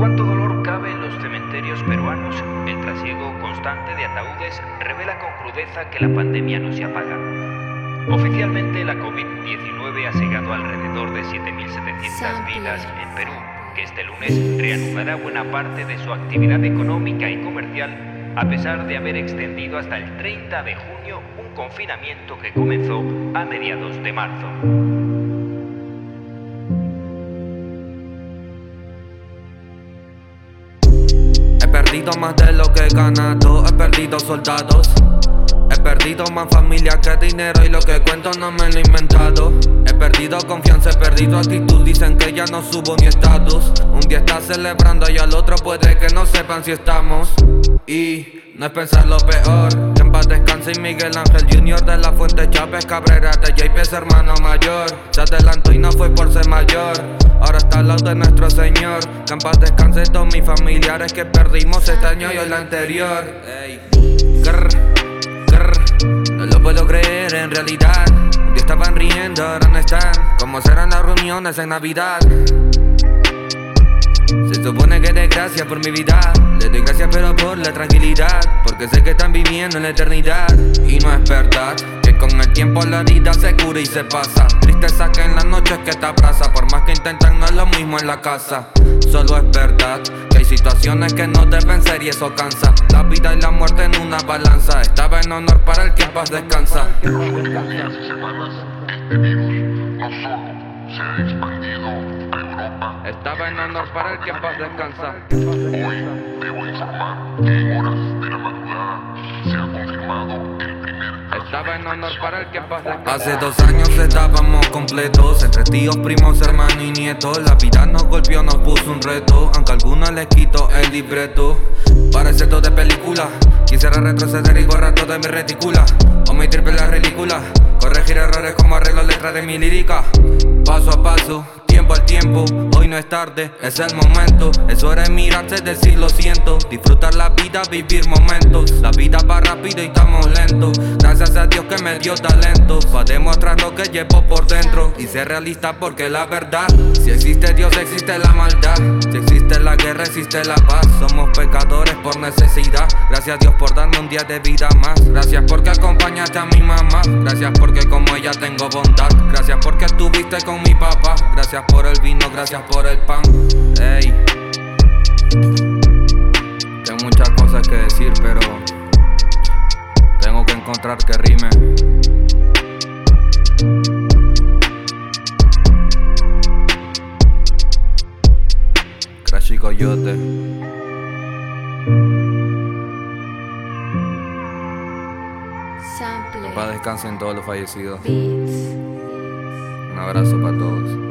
¿Cuánto dolor cabe en los cementerios peruanos? El trasiego constante de ataúdes revela con crudeza que la pandemia no se apaga. Oficialmente la COVID-19 ha cegado alrededor de 7.700 vidas en Perú, que este lunes reanudará buena parte de su actividad económica y comercial a pesar de haber extendido hasta el 30 de junio un confinamiento que comenzó a mediados de marzo. Perdido más de lo que he ganado, he perdido soldados. Perdido más familia que dinero y lo que cuento no me lo he inventado. He perdido confianza, he perdido actitud, dicen que ya no subo ni estatus. Un día estás celebrando y al otro puede que no sepan si estamos. Y no es pensar lo peor. Que en paz descanse y Miguel Ángel Jr. de la Fuente Chávez Cabrera de JP hermano mayor. Se adelantó y no fue por ser mayor. Ahora está al lado de nuestro Señor. Que en paz descanse todos mis familiares que perdimos este año y el anterior. Ey. Puedo creer en realidad. Día estaban riendo, ahora no están. Como serán las reuniones en Navidad. Se supone que de gracias por mi vida. Le doy gracias pero por la tranquilidad. Porque sé que están viviendo en la eternidad. Y no es verdad que con el tiempo la vida se cura y se pasa. Tristeza que en las noches que te abraza. Por más que intentan, no es lo mismo en la casa. Solo es verdad situaciones que no deben ser y eso cansa. La vida y la muerte en una balanza. Estaba en honor para el que en paz descansa. este virus no solo se ha expandido a Europa. Estaba en honor para el que en paz descansa. Hoy debo informar que en horas de la madrugada se ha confirmado el. Hace dos años estábamos completos, entre tíos, primos, hermanos y nietos. La vida nos golpeó, nos puso un reto, aunque a algunos les quito el libreto. Parece todo de película, quisiera retroceder y borrar todo de mi retícula. Omitir la ridícula, corregir errores como arreglo letras de mi lírica. Paso a paso, tiempo hoy no es tarde, es el momento. Es hora de mirarse, decir lo siento. Disfrutar la vida, vivir momentos. La vida va rápido y estamos lentos. Gracias a Dios que me dio talento. Para demostrar lo que llevo por dentro. Y ser realista porque la verdad. Si existe Dios, existe la maldad. La guerra, existe la paz. Somos pecadores por necesidad. Gracias a Dios por darme un día de vida más. Gracias porque acompañaste a mi mamá. Gracias porque como ella tengo bondad. Gracias porque estuviste con mi papá. Gracias por el vino, gracias por el pan. Ey. Tengo muchas cosas que decir, pero tengo que encontrar que rime. Coyote. Paz descansen todos los fallecidos. Beats. Un abrazo para todos.